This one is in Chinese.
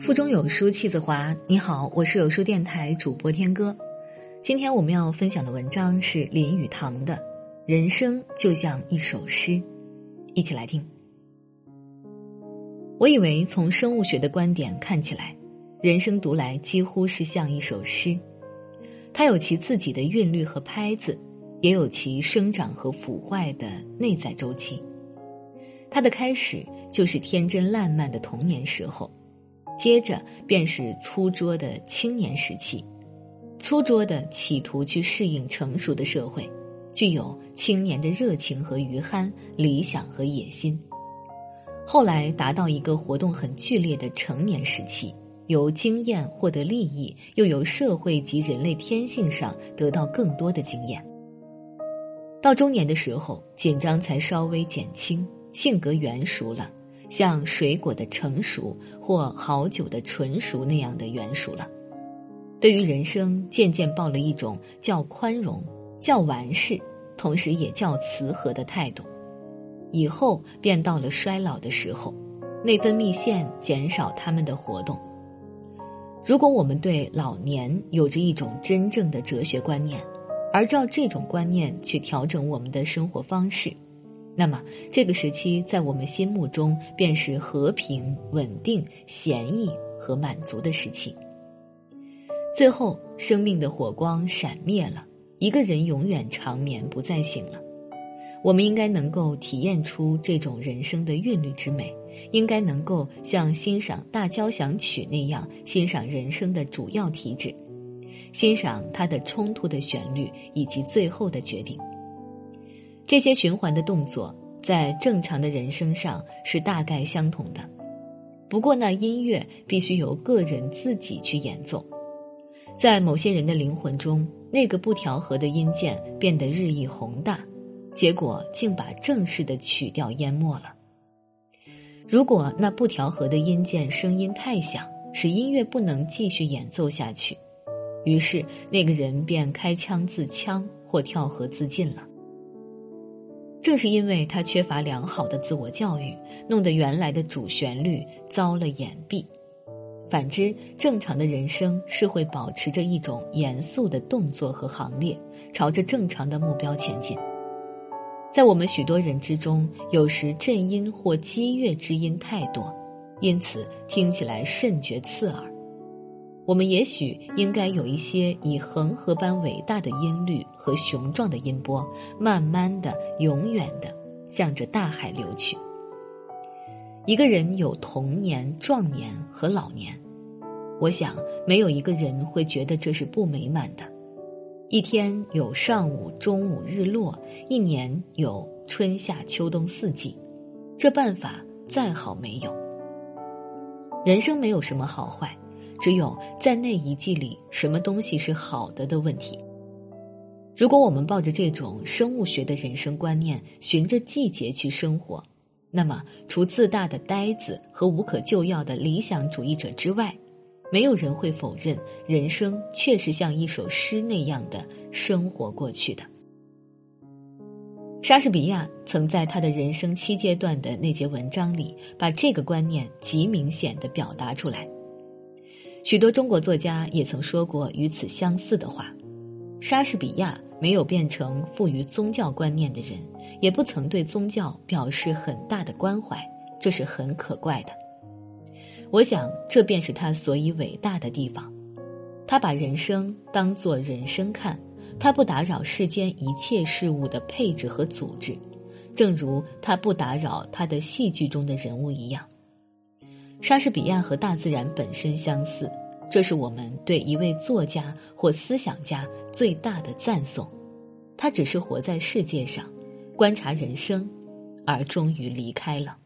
腹中有书气自华。你好，我是有书电台主播天歌。今天我们要分享的文章是林语堂的《人生就像一首诗》，一起来听。我以为从生物学的观点看起来，人生读来几乎是像一首诗，它有其自己的韵律和拍子，也有其生长和腐坏的内在周期。它的开始就是天真烂漫的童年时候。接着便是粗拙的青年时期，粗拙的企图去适应成熟的社会，具有青年的热情和余憨、理想和野心。后来达到一个活动很剧烈的成年时期，由经验获得利益，又由社会及人类天性上得到更多的经验。到中年的时候，紧张才稍微减轻，性格圆熟了。像水果的成熟或好酒的纯熟那样的圆熟了，对于人生渐渐抱了一种较宽容、较完事，同时也较慈和的态度。以后便到了衰老的时候，内分泌腺减少他们的活动。如果我们对老年有着一种真正的哲学观念，而照这种观念去调整我们的生活方式。那么，这个时期在我们心目中便是和平、稳定、闲逸和满足的时期。最后，生命的火光闪灭了，一个人永远长眠不再醒了。我们应该能够体验出这种人生的韵律之美，应该能够像欣赏大交响曲那样欣赏人生的主要体旨，欣赏它的冲突的旋律以及最后的决定。这些循环的动作在正常的人生上是大概相同的，不过那音乐必须由个人自己去演奏。在某些人的灵魂中，那个不调和的音键变得日益宏大，结果竟把正式的曲调淹没了。如果那不调和的音键声音太响，使音乐不能继续演奏下去，于是那个人便开枪自枪或跳河自尽了。正是因为他缺乏良好的自我教育，弄得原来的主旋律遭了掩蔽。反之，正常的人生是会保持着一种严肃的动作和行列，朝着正常的目标前进。在我们许多人之中，有时震音或激越之音太多，因此听起来甚觉刺耳。我们也许应该有一些以恒河般伟大的音律和雄壮的音波，慢慢的、永远的向着大海流去。一个人有童年、壮年和老年，我想没有一个人会觉得这是不美满的。一天有上午、中午、日落，一年有春夏秋冬四季，这办法再好没有。人生没有什么好坏。只有在那一季里，什么东西是好的的问题。如果我们抱着这种生物学的人生观念，循着季节去生活，那么除自大的呆子和无可救药的理想主义者之外，没有人会否认人生确实像一首诗那样的生活过去的。莎士比亚曾在他的人生七阶段的那节文章里，把这个观念极明显的表达出来。许多中国作家也曾说过与此相似的话。莎士比亚没有变成富于宗教观念的人，也不曾对宗教表示很大的关怀，这是很可怪的。我想，这便是他所以伟大的地方。他把人生当作人生看，他不打扰世间一切事物的配置和组织，正如他不打扰他的戏剧中的人物一样。莎士比亚和大自然本身相似，这是我们对一位作家或思想家最大的赞颂。他只是活在世界上，观察人生，而终于离开了。